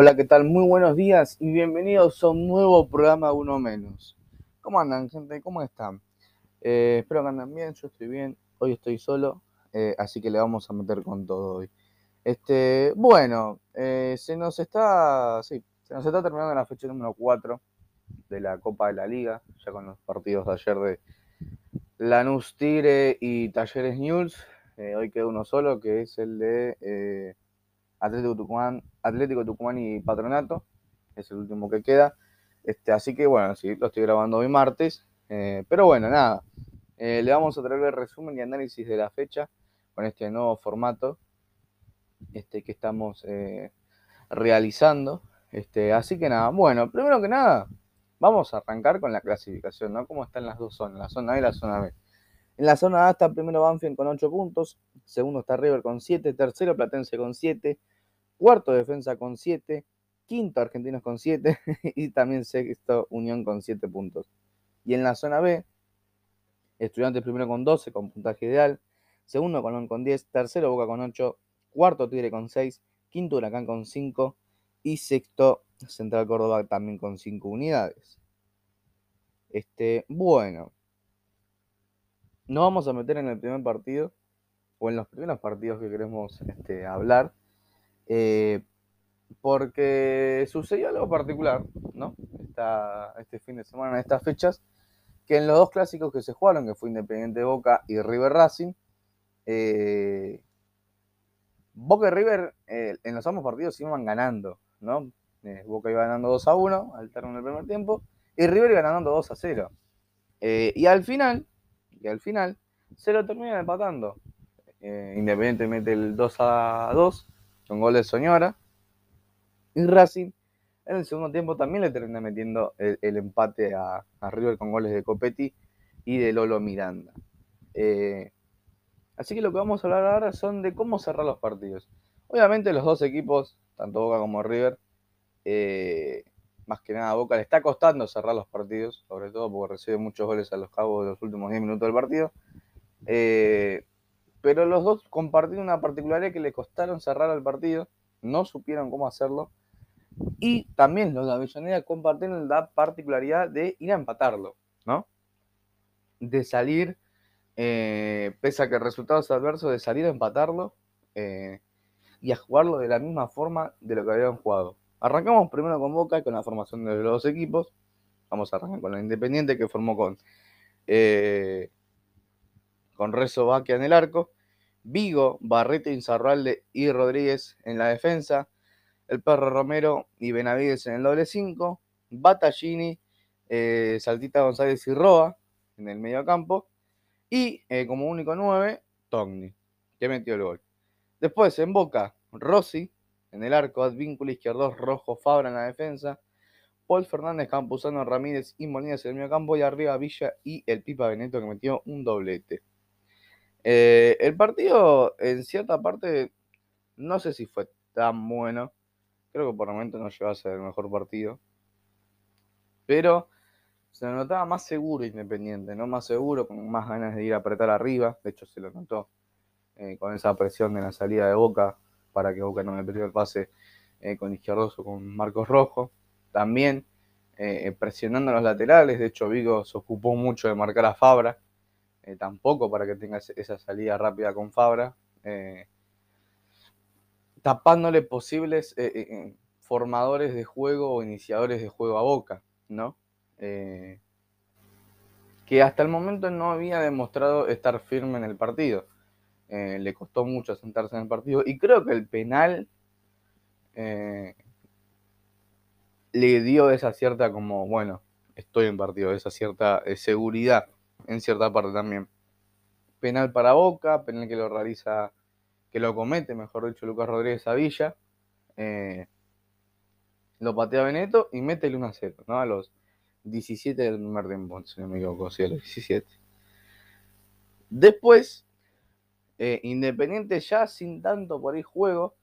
Hola, ¿qué tal? Muy buenos días y bienvenidos a un nuevo programa Uno Menos. ¿Cómo andan, gente? ¿Cómo están? Eh, espero que anden bien, yo estoy bien. Hoy estoy solo, eh, así que le vamos a meter con todo hoy. Este, bueno, eh, se nos está, sí, se nos está terminando la fecha número 4 de la Copa de la Liga, ya con los partidos de ayer de Lanús Tigre y Talleres News. hoy queda uno solo, que es el de Atlético Tucumán, Atlético Tucumán y Patronato, es el último que queda. Este, así que bueno, sí, lo estoy grabando hoy martes. Eh, pero bueno, nada. Eh, le vamos a traer el resumen y análisis de la fecha con este nuevo formato este, que estamos eh, realizando. Este, así que nada, bueno, primero que nada, vamos a arrancar con la clasificación, ¿no? ¿Cómo están las dos zonas, la zona A y la zona B? En la zona A está primero Banfield con 8 puntos, segundo está River con 7, tercero Platense con 7, cuarto Defensa con 7, quinto Argentinos con 7 y también sexto Unión con 7 puntos. Y en la zona B, Estudiantes primero con 12 con puntaje ideal, segundo Colón con 10, tercero Boca con 8, cuarto Tigre con 6, quinto Huracán con 5 y sexto Central Córdoba también con 5 unidades. Este, bueno, nos vamos a meter en el primer partido, o en los primeros partidos que queremos este, hablar, eh, porque sucedió algo particular, ¿no? este fin de semana, en estas fechas, que en los dos clásicos que se jugaron, que fue Independiente Boca y River Racing, eh, Boca y River eh, en los ambos partidos iban ganando, ¿no? Boca iba ganando 2 a 1 al término del primer tiempo, y River iba ganando 2 a 0. y al final, y al final se lo terminan empatando. Eh, Independiente mete el 2 a 2 con gol de Soñora. Y Racing en el segundo tiempo también le termina metiendo el, empate a, River con goles de Copetti y de Lolo Miranda. Eh, así que lo que vamos a hablar ahora son de cómo cerrar los partidos. Obviamente los dos equipos, tanto Boca como River, eh, más que nada Boca le está costando cerrar los partidos, sobre todo porque recibe muchos goles a los cabos de los últimos 10 minutos del partido. Eh, pero los dos compartieron una particularidad que le costaron cerrar el partido, no supieron cómo hacerlo. Y también los de Avellaneda compartieron la particularidad de ir a empatarlo, ¿no? De salir, eh, pese a que resultados adversos, de salir a empatarlo eh, y a jugarlo de la misma forma de lo que habían jugado. Arrancamos primero con Boca, con la formación de los dos equipos. Vamos a arrancar con la Independiente que formó con, eh, con Rezo Baquia en el arco, Vigo, Barreto, Inzarralde y Rodríguez en la defensa, el Perro Romero y Benavides en el doble 5, Battaglini, eh, Saltita González y Roa en el medio campo, y eh, como único 9, Togni, que metió el gol. Después en Boca, Rossi, en el arco, Advíncula izquierdo, Rojo, Fabra en la defensa. Paul Fernández, Campuzano, Ramírez y Molinas en el medio campo. Y arriba Villa y el Pipa Beneto que metió un doblete. Eh, el partido, en cierta parte, no sé si fue tan bueno. Creo que por el momento no llegó a ser el mejor partido. Pero se notaba más seguro Independiente, ¿no? Más seguro, con más ganas de ir a apretar arriba. De hecho, se lo notó eh, con esa presión de la salida de Boca para que Boca no me perdiera el pase eh, con Izquierdoso, con Marcos Rojo. También presionando los laterales, de hecho Vigo se ocupó mucho de marcar a Fabra, eh, tampoco para que tenga esa salida rápida con Fabra, tapándole posibles formadores de juego o iniciadores de juego a Boca, ¿no? que hasta el momento no había demostrado estar firme en el partido. Eh, le costó mucho sentarse en el partido. Y creo que el penal eh, le dio esa cierta como, bueno, estoy en partido, esa cierta eh, seguridad en cierta parte también. Penal para Boca, penal que lo realiza, que lo comete, mejor dicho, Lucas Rodríguez a Villa. lo patea Beneto y mete el 1 a 0, ¿no? A los 17 del primer tiempo, si no me equivoco, sí, a los 17. Después, eh, Independiente ya sin tanto por ahí juego,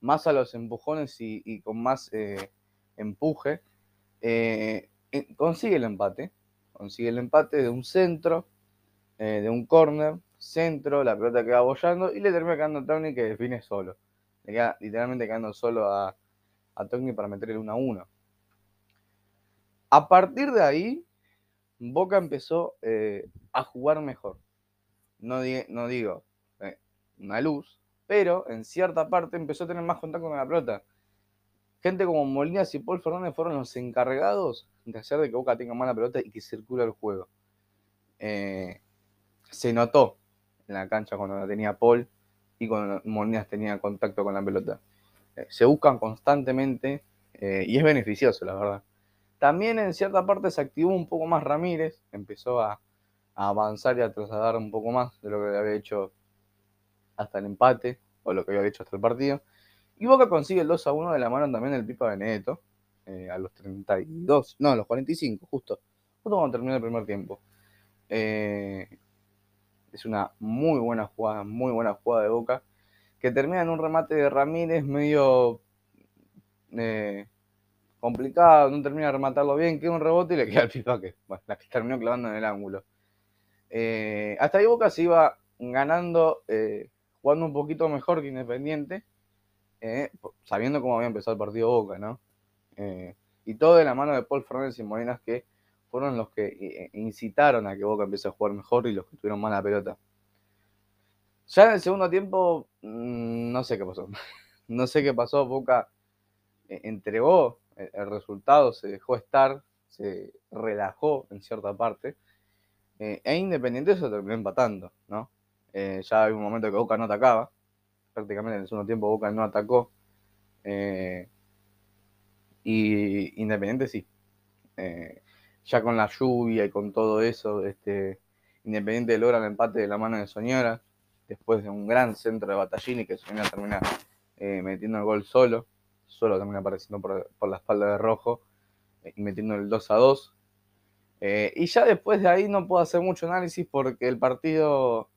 más a los empujones y, con más eh, empuje, eh, consigue el empate. Consigue el empate de un centro, de un corner, centro, la pelota queda bollando y le termina quedando a Tony que define solo. Le queda literalmente quedando solo a, a Togni para meter el 1 a 1. A partir de ahí, Boca empezó eh, a jugar mejor. No, no digo eh, una luz, pero en cierta parte empezó a tener más contacto con la pelota. Gente como Molinas y Paul Fernández fueron los encargados de hacer de que Boca tenga más la pelota y que circule el juego. Eh, se notó en la cancha cuando la tenía Paul y cuando Molinas tenía contacto con la pelota. se buscan constantemente y es beneficioso, la verdad. También en cierta parte se activó un poco más Ramírez, empezó a, avanzar y a trasladar un poco más de lo que había hecho hasta el empate o lo que había hecho hasta el partido. Y Boca consigue el 2 a 1 de la mano también del Pipa Benedetto eh, a los 32, no, a los 45, justo, justo cuando terminó el primer tiempo. Eh, es una muy buena jugada, muy buena jugada de Boca, que termina en un remate de Ramírez medio eh, complicado, no termina de rematarlo bien, queda un rebote y le queda el pipa que, bueno, la que terminó clavando en el ángulo. Hasta ahí Boca se iba ganando, jugando un poquito mejor que Independiente, sabiendo cómo había empezado el partido Boca, ¿no? Y todo de la mano de Paul Fernández y Molinas que fueron los que incitaron a que Boca empiece a jugar mejor y los que tuvieron mala pelota. Ya en el segundo tiempo, mm, no sé qué pasó. No sé qué pasó, Boca entregó el resultado, se dejó estar, se relajó en cierta parte, eh, e Independiente se terminó empatando, ¿no? Eh, ya hay un momento que Boca no atacaba, prácticamente en el segundo tiempo Boca no atacó, eh, y Independiente sí. ya con la lluvia y con todo eso, este, Independiente logra el empate de la mano de Soñora, después de un gran centro de Batallini que Soñora termina metiendo el gol solo solo también apareciendo por, la espalda de Rojo eh, y metiendo el 2 a 2. Eh, y ya después de ahí no puedo hacer mucho análisis porque el partido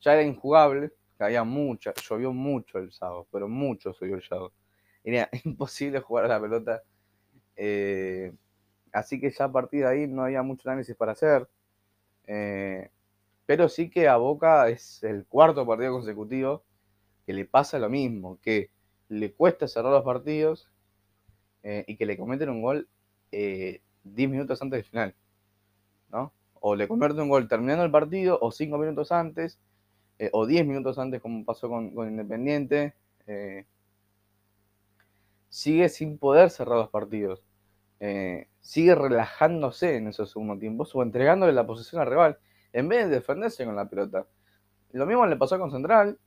ya era injugable, caía mucha, llovió mucho el sábado, pero mucho llovió el sábado. Era imposible jugar a la pelota. Eh, así que ya a partir de ahí no había mucho análisis para hacer. pero sí que a Boca es el cuarto partido consecutivo que le pasa lo mismo, que le cuesta cerrar los partidos eh, y que le cometen un gol 10 eh, minutos antes del final, ¿no? O le convierte un gol terminando el partido, o 5 minutos antes, eh, o 10 minutos antes, como pasó con, Independiente. Sigue sin poder cerrar los partidos. sigue relajándose en esos segundos tiempos o entregándole la posesión al rival en vez de defenderse con la pelota. Lo mismo le pasó con Central,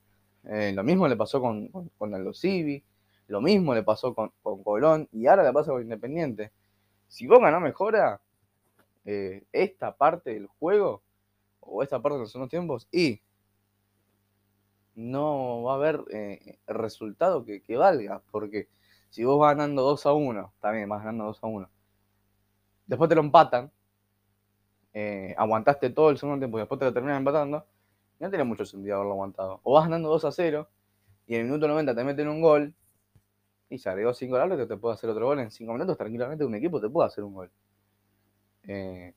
eh, lo mismo le pasó con, con, con Civi, lo mismo le pasó con, Colón y ahora le pasa con Independiente. Si Boca no mejora eh, esta parte del juego o esta parte de los unos tiempos y no va a haber eh, resultado que, valga, porque si vos vas ganando 2 a 1, también vas ganando 2 a 1, después te lo empatan, aguantaste todo el segundo tiempo y después te lo terminan empatando, no tiene mucho sentido haberlo aguantado. O vas ganando 2 a 0 y en el minuto 90 te meten un gol y se agregó 5 al que te puede hacer otro gol en 5 minutos. Tranquilamente un equipo te puede hacer un gol. Eh,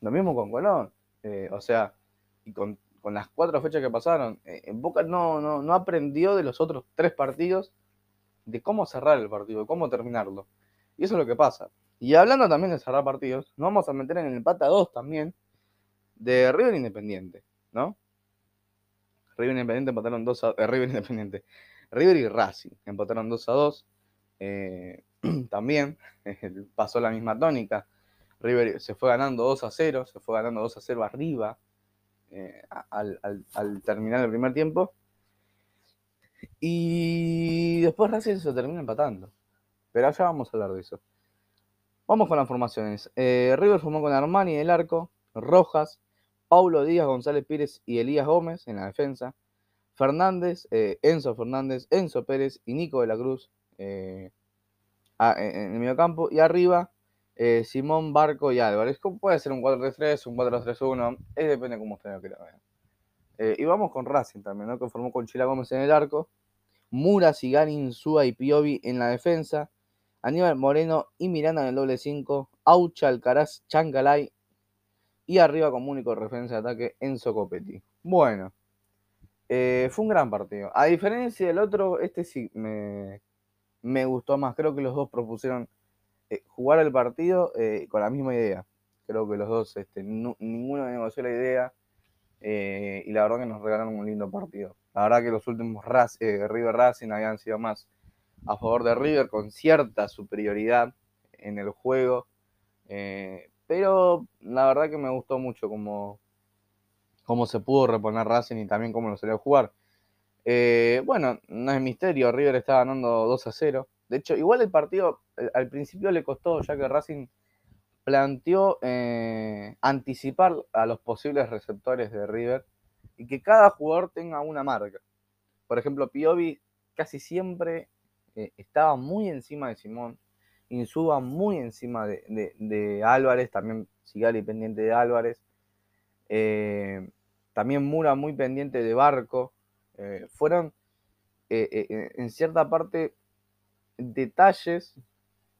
lo mismo con Colón. Eh, o sea, y con, las cuatro fechas que pasaron, eh, en Boca no, no, no aprendió de los otros tres partidos de cómo cerrar el partido, de cómo terminarlo. Y eso es lo que pasa. Y hablando también de cerrar partidos, nos vamos a meter en el empate a 2 también de River Independiente, ¿no? River Independiente empataron 2 a eh, River Independiente. River y Racing empataron 2 a 2. Eh, también pasó la misma tónica. River se fue ganando 2 a 0, se fue ganando 2 a 0 arriba eh, al, terminar el primer tiempo. Y después Racing se termina empatando. Pero ya vamos a hablar de eso. Vamos con las formaciones. River formó con Armani en el arco, Rojas, Paulo Díaz, González Pérez y Elías Gómez en la defensa. Fernández, eh, Enzo Fernández, Enzo Pérez y Nico de la Cruz eh, en el medio campo. Y arriba, eh, Simón Barco y Álvarez. Puede ser un 4-3-3, un 4-3-1, depende de cómo usted lo quiera y vamos con Racing también, ¿no? que formó con Chila Gómez en el arco. Mura, Sigani, Insúa y Piovi en la defensa. Aníbal Moreno y Miranda en el doble 5. Aucha, Alcaraz, Chancalay y arriba como único referencia de ataque Enzo Copetti. Bueno, eh, fue un gran partido. A diferencia del otro, este sí me, me gustó más. Creo que los dos propusieron eh, jugar el partido eh, con la misma idea. Creo que los dos, este, ninguno negoció la idea eh, y la verdad que nos regalaron un lindo partido. La verdad que los últimos River Racing habían sido más a favor de River con cierta superioridad en el juego. pero la verdad que me gustó mucho cómo, cómo se pudo reponer Racing y también cómo lo salió jugar. Eh, bueno, no es misterio, River está ganando 2 a 0. De hecho, igual el partido eh, al principio le costó, ya que Racing planteó eh, anticipar a los posibles receptores de River y que cada jugador tenga una marca. Por ejemplo, Piovi casi siempre estaba muy encima de Simón, Insuba muy encima de, Álvarez, también Sigali pendiente de Álvarez, también Mura muy pendiente de Barco. Eh, fueron eh, eh, en cierta parte detalles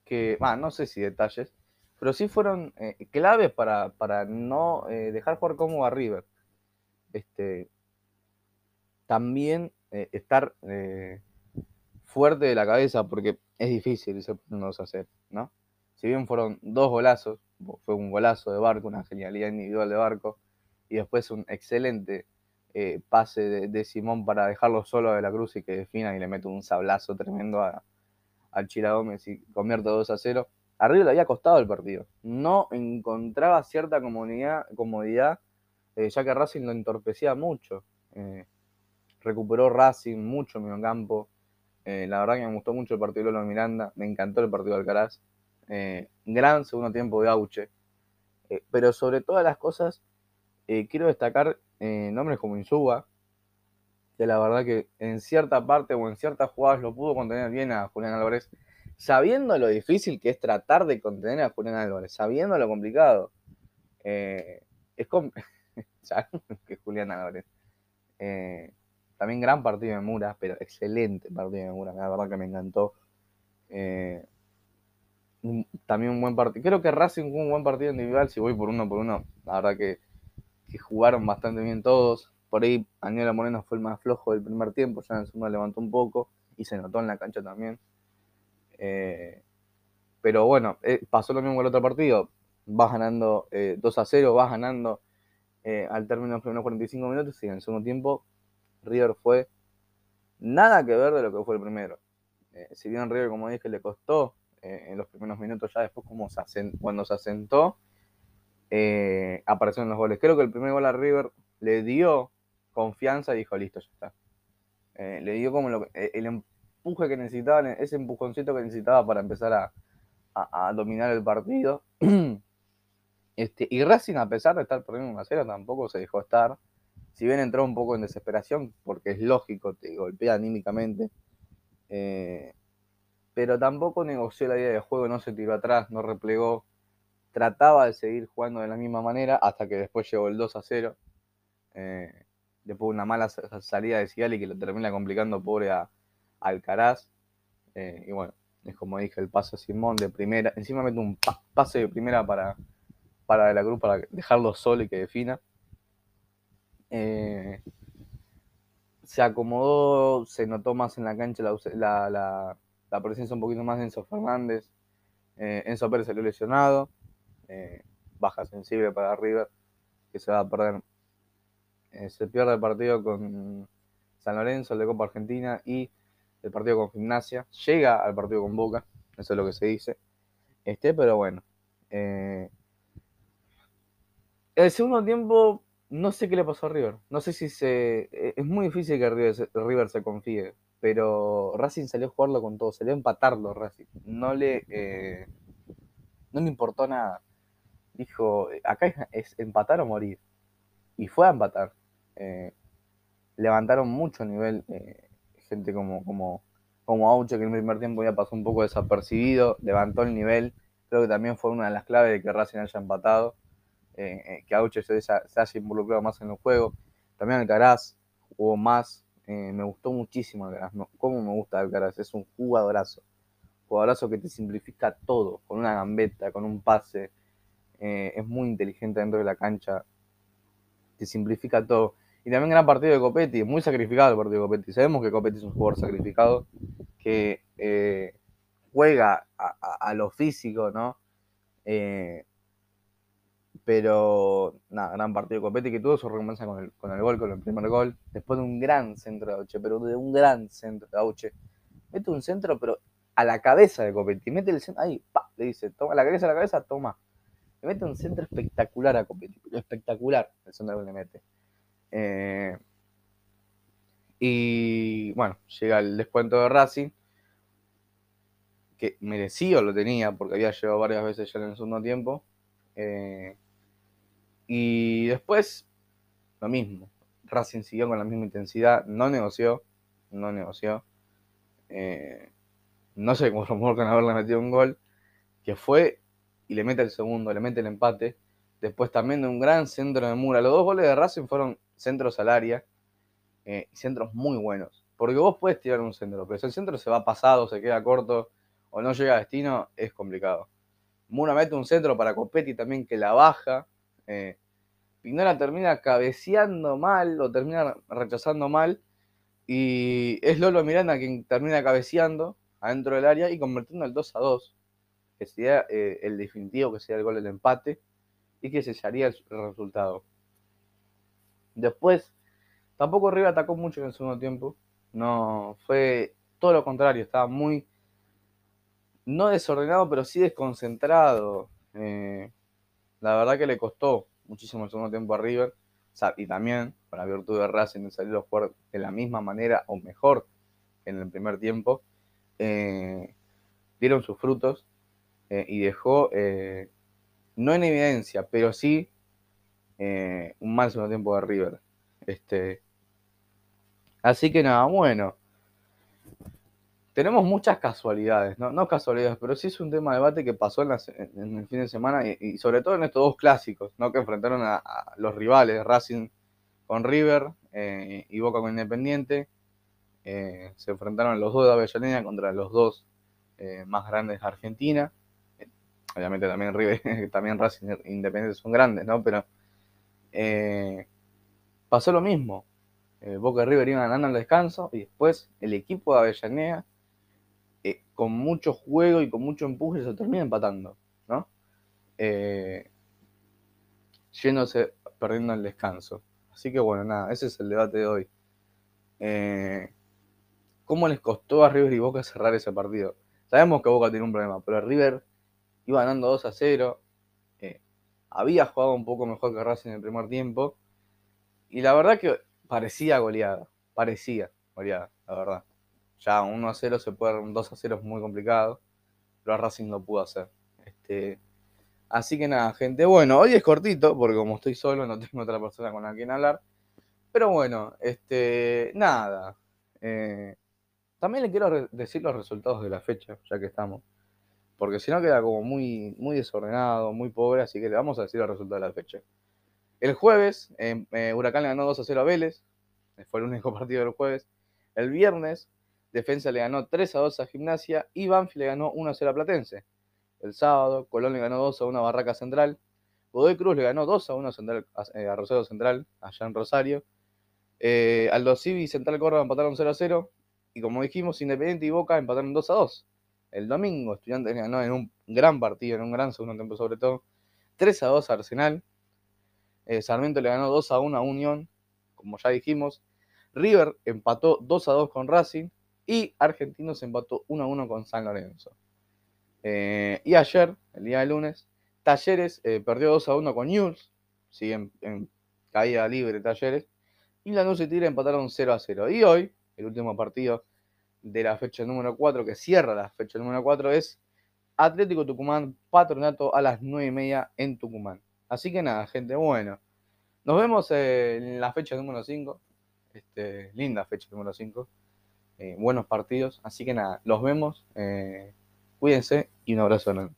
que, no sé si detalles, pero sí fueron claves para, no dejar jugar como a River. Este, también estar fuerte de la cabeza, porque es difícil no hacer, ¿no? Si bien fueron dos golazos, fue un golazo de barco, una genialidad individual de barco, y después un excelente eh, pase de, Simón para dejarlo solo de la cruz y que defina y le mete un sablazo tremendo a, al Chila Gómez y convierte 2 a 0. Arriba le había costado el partido. No encontraba cierta comodidad, eh, ya que Racing lo entorpecía mucho. Eh, recuperó Racing mucho en campo. la verdad que me gustó mucho el partido de Lolo Miranda. Me encantó el partido de Alcaraz. gran segundo tiempo de Auche. pero sobre todas las cosas, quiero destacar eh, nombres como Insuba, que la verdad que en cierta parte o en ciertas jugadas lo pudo contener bien a Julián Álvarez, sabiendo lo difícil que es tratar de contener a Julián Álvarez, sabiendo lo complicado. Eh, es que Julián Álvarez. Eh, también gran partido de Mura, pero excelente partido de Mura, la verdad que me encantó. también un buen partido. Creo que Racing fue un buen partido individual. Si voy por uno por uno, la verdad que que jugaron bastante bien todos. Por ahí Aníbal Moreno fue el más flojo del primer tiempo, ya en el segundo levantó un poco y se notó en la cancha también. Eh, pero bueno, eh, pasó lo mismo con el otro partido. Vas ganando 2 eh, a 0, vas ganando al término de los primeros 45 minutos y en el segundo tiempo River fue nada que ver de lo que fue el primero. si bien River, como dije, le costó en los primeros minutos, ya después como cuando se asentó, eh, aparecieron los goles. Creo que el primer gol a River le dio confianza y dijo, listo, ya está. Le dio como eh, el que necesitaba, ese empujoncito que necesitaba para empezar a, dominar el partido. este, y Racing, a pesar de estar perdiendo una cera, tampoco se dejó estar. Si bien entró un poco en desesperación, porque es lógico, te golpea anímicamente. pero tampoco negoció la idea de juego, no se tiró atrás, no replegó trataba de seguir jugando de la misma manera hasta que después llegó el 2 a 0. Eh, después una mala salida de Sigali que lo termina complicando pobre a, Alcaraz. Eh, y bueno, es como dije, el paso a Simón de primera. Encima mete un pase de primera para, para la cruz para dejarlo solo y que defina. Eh, se acomodó, se notó más en la cancha la, la, presencia un poquito más de Enzo Fernández. Enzo Pérez salió lesionado. Eh, baja sensible para River, que se va a perder. Eh, se pierde el partido con San Lorenzo, el de Copa Argentina, y el partido con Gimnasia. Llega al partido con Boca, eso es lo que se dice. Este, pero bueno. Eh, el segundo tiempo, no sé qué le pasó a River. No sé si se. Es muy difícil que River se, confíe. Pero Racing salió a jugarlo con todo, salió a empatarlo Racing. No le, no le importó nada dijo, acá es, empatar o morir. Y fue a empatar. Eh, levantaron mucho nivel eh, gente como, como, como Auche, que en el primer tiempo ya pasó un poco desapercibido, levantó el nivel. Creo que también fue una de las claves de que Racing haya empatado, eh, que Auche se, haya involucrado más en el juego. También Alcaraz jugó más, me gustó muchísimo Alcaraz. ¿Cómo me gusta Alcaraz? Es un jugadorazo. Jugadorazo que te simplifica todo, con una gambeta, con un pase, eh, es muy inteligente dentro de la cancha, te simplifica todo. Y también gran partido de Copetti, muy sacrificado el partido de Copetti. Sabemos que Copetti es un jugador sacrificado, que eh, juega a, lo físico, ¿no? Eh, pero, nada, gran partido de Copetti que tuvo su recompensa con el, con el gol, con el primer gol. Después de un gran centro de Auche, pero de un gran centro de Auche. Mete un centro, pero a la cabeza de Copetti. Mete el centro, ahí, pa, le dice, toma la cabeza a la cabeza, toma. Le mete un centro espectacular a Copetti, espectacular el centro que le mete. Eh, y bueno, llega el descuento de Racing, que merecido lo tenía porque había llegado varias veces ya en el segundo tiempo. Eh, y después, lo mismo. Racing siguió con la misma intensidad, no negoció, no negoció. Eh, no se conformó con haberle metido un gol, que fue y le mete el segundo, le mete el empate. Después también de un gran centro de Mura. Los dos goles de Racing fueron centros al área, eh, centros muy buenos. Porque vos puedes tirar un centro, pero si el centro se va pasado, se queda corto o no llega a destino, es complicado. Mura mete un centro para Copetti también que la baja. Eh, termina cabeceando mal o termina rechazando mal. Y es Lolo Miranda quien termina cabeceando adentro del área y convirtiendo el 2 a 2, que sería eh, el definitivo, que sería el gol del empate y que sellaría el resultado. Después, tampoco River atacó mucho en el segundo tiempo. No, fue todo lo contrario, estaba muy, no desordenado, pero sí desconcentrado. Eh, la verdad que le costó muchísimo el segundo tiempo a River. y también, la virtud de Racing de salir a jugar de la misma manera o mejor que en el primer tiempo, eh, dieron sus frutos eh, y dejó, no en evidencia, pero sí eh, un mal segundo tiempo de River. Este, así que nada, bueno. Tenemos muchas casualidades, ¿no? No casualidades, pero sí es un tema de debate que pasó en, el fin de semana y, sobre todo en estos dos clásicos, ¿no? Que enfrentaron a, los rivales, Racing con River eh, y Boca con Independiente. Eh, se enfrentaron los dos de Avellaneda contra los dos más grandes de Argentina. Obviamente también River, también Racing e Independiente son grandes, ¿no? Pero eh, pasó lo mismo. Eh, Boca y River iban ganando al descanso y después el equipo de Avellaneda, eh, con mucho juego y con mucho empuje, se termina empatando, ¿no? yéndose, perdiendo el descanso. Así que bueno, nada, ese es el debate de hoy. ¿Cómo les costó a River y Boca cerrar ese partido? Sabemos que Boca tiene un problema, pero River iba ganando 2 a 0, había jugado un poco mejor que Racing en el primer tiempo. Y la verdad que parecía goleada. Parecía goleada, la verdad. Ya 1 a 0 se puede, un 2 a 0 es muy complicado. Pero Racing lo pudo hacer. Este, así que nada, gente. Bueno, hoy es cortito, porque como estoy solo, no tengo otra persona con la quien hablar. Pero bueno, este, nada. Eh, también le quiero decir los resultados de la fecha, ya que estamos porque si no queda como muy, muy desordenado, muy pobre, así que le vamos a decir el resultado de la fecha. El jueves, eh, eh, Huracán le ganó 2 a 0 a Vélez, eh, fue el único partido del jueves. El viernes, Defensa le ganó 3 a 2 a Gimnasia y Banfi le ganó 1 a 0 a Platense. El sábado, Colón le ganó 2 a 1 a Barraca Central. Godoy Cruz le ganó 2 a 1 a, Rosario Central, allá en Rosario. Aldo Civi y Central Córdoba empataron 0 a 0. Y como dijimos, Independiente y Boca empataron 2 a 2 el domingo. Estudiantes ganó en un gran partido, en un gran segundo tiempo sobre todo. 3 a 2 a Arsenal. Eh, Sarmiento le ganó 2 a 1 a Unión, como ya dijimos. River empató 2 a 2 con Racing. Y Argentinos empató 1 a 1 con San Lorenzo. Eh, y ayer, el día de lunes, Talleres eh, perdió 2 a 1 con News. Siguen en caída libre Talleres. Y Lanús y Tigre empataron 0 a 0. Y hoy, el último partido de la fecha número 4, que cierra la fecha número 4, es Atlético Tucumán Patronato a las 9 y media en Tucumán. Así que nada, gente, bueno. Nos vemos en la fecha número 5. Este, linda fecha número 5. Eh, buenos partidos. Así que nada, los vemos. Eh, cuídense y un abrazo enorme.